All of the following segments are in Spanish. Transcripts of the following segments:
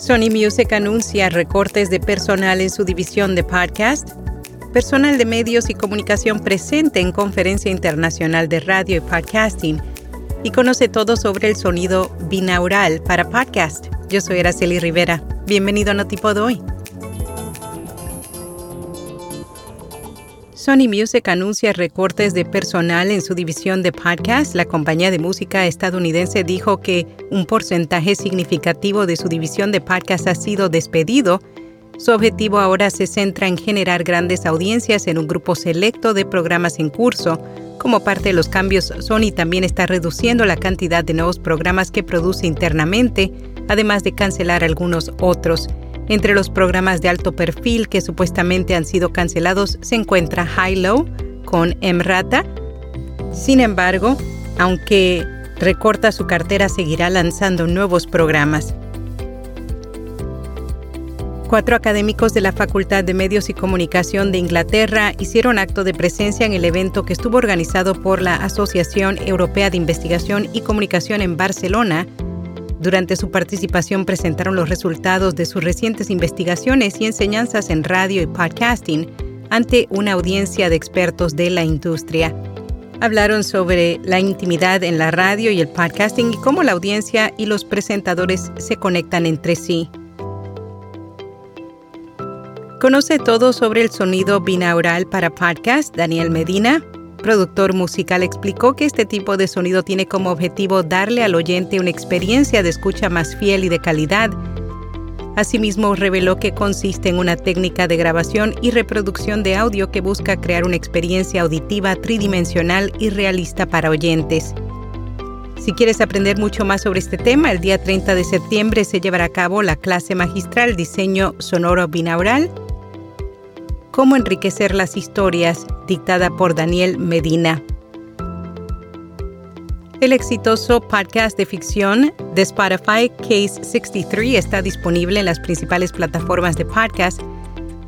Sony Music anuncia recortes de personal en su división de podcast. Personal de medios y comunicación presente en Conferencia Internacional de Radio y Podcasting. Y conoce todo sobre el sonido binaural para podcast. Yo soy Araceli Rivera. Bienvenido a Notipod hoy. Sony Music anuncia recortes de personal en su división de podcast. La compañía de música estadounidense dijo que un porcentaje significativo de su división de podcast ha sido despedido. Su objetivo ahora se centra en generar grandes audiencias en un grupo selecto de programas en curso. Como parte de los cambios, Sony también está reduciendo la cantidad de nuevos programas que produce internamente, además de cancelar algunos otros. Entre los programas de alto perfil que supuestamente han sido cancelados se encuentra High Low con Emrata. Sin embargo, aunque recorta su cartera, seguirá lanzando nuevos programas. Cuatro académicos de la Facultad de Medios y Comunicación de Inglaterra hicieron acto de presencia en el evento que estuvo organizado por la Asociación Europea de Investigación y Comunicación en Barcelona durante su participación presentaron los resultados de sus recientes investigaciones y enseñanzas en radio y podcasting ante una audiencia de expertos de la industria. Hablaron sobre la intimidad en la radio y el podcasting y cómo la audiencia y los presentadores se conectan entre sí. Conoce todo sobre el sonido binaural para podcast Daniel Medina, productor musical, explicó que este tipo de sonido tiene como objetivo darle al oyente una experiencia de escucha más fiel y de calidad. Asimismo, reveló que consiste en una técnica de grabación y reproducción de audio que busca crear una experiencia auditiva tridimensional y realista para oyentes. Si quieres aprender mucho más sobre este tema, el día 30 de septiembre se llevará a cabo la clase magistral Diseño Sonoro Binaural Cómo enriquecer las historias, dictada por Daniel Medina. El exitoso podcast de ficción de Spotify, Case 63, está disponible en las principales plataformas de podcast.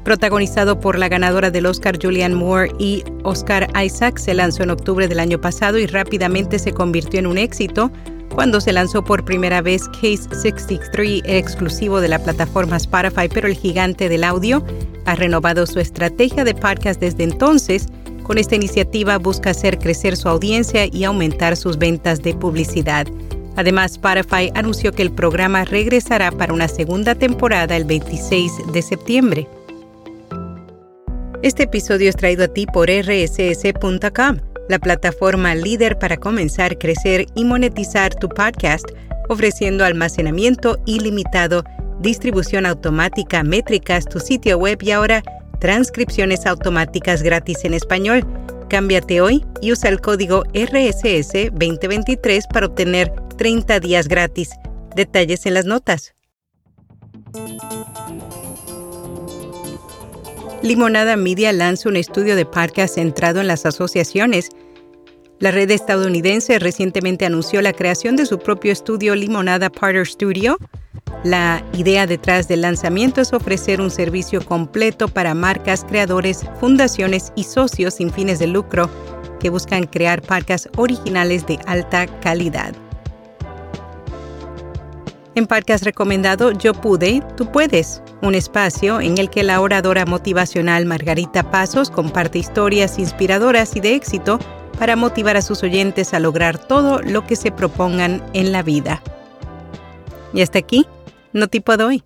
Protagonizado por la ganadora del Oscar Julianne Moore y Oscar Isaac, se lanzó en octubre del año pasado y rápidamente se convirtió en un éxito, cuando se lanzó por primera vez Case 63, exclusivo de la plataforma Spotify, pero el gigante del audio ha renovado su estrategia de podcast desde entonces. Con esta iniciativa busca hacer crecer su audiencia y aumentar sus ventas de publicidad. Además, Spotify anunció que el programa regresará para una segunda temporada el 26 de septiembre. Este episodio es traído a ti por rss.com la plataforma líder para comenzar, crecer y monetizar tu podcast, ofreciendo almacenamiento ilimitado, distribución automática, métricas, tu sitio web y ahora transcripciones automáticas gratis en español. Cámbiate hoy y usa el código RSS 2023 para obtener 30 días gratis. Detalles en las notas. Limonada Media lanza un estudio de podcast centrado en las asociaciones. La red estadounidense recientemente anunció la creación de su propio estudio Limonada Partner Studio. La idea detrás del lanzamiento es ofrecer un servicio completo para marcas, creadores, fundaciones y socios sin fines de lucro que buscan crear podcasts originales de alta calidad. En podcast recomendado Yo Pude, Tú Puedes, un espacio en el que la oradora motivacional Margarita Pasos comparte historias inspiradoras y de éxito para motivar a sus oyentes a lograr todo lo que se propongan en la vida. Y hasta aquí, no tipo de hoy.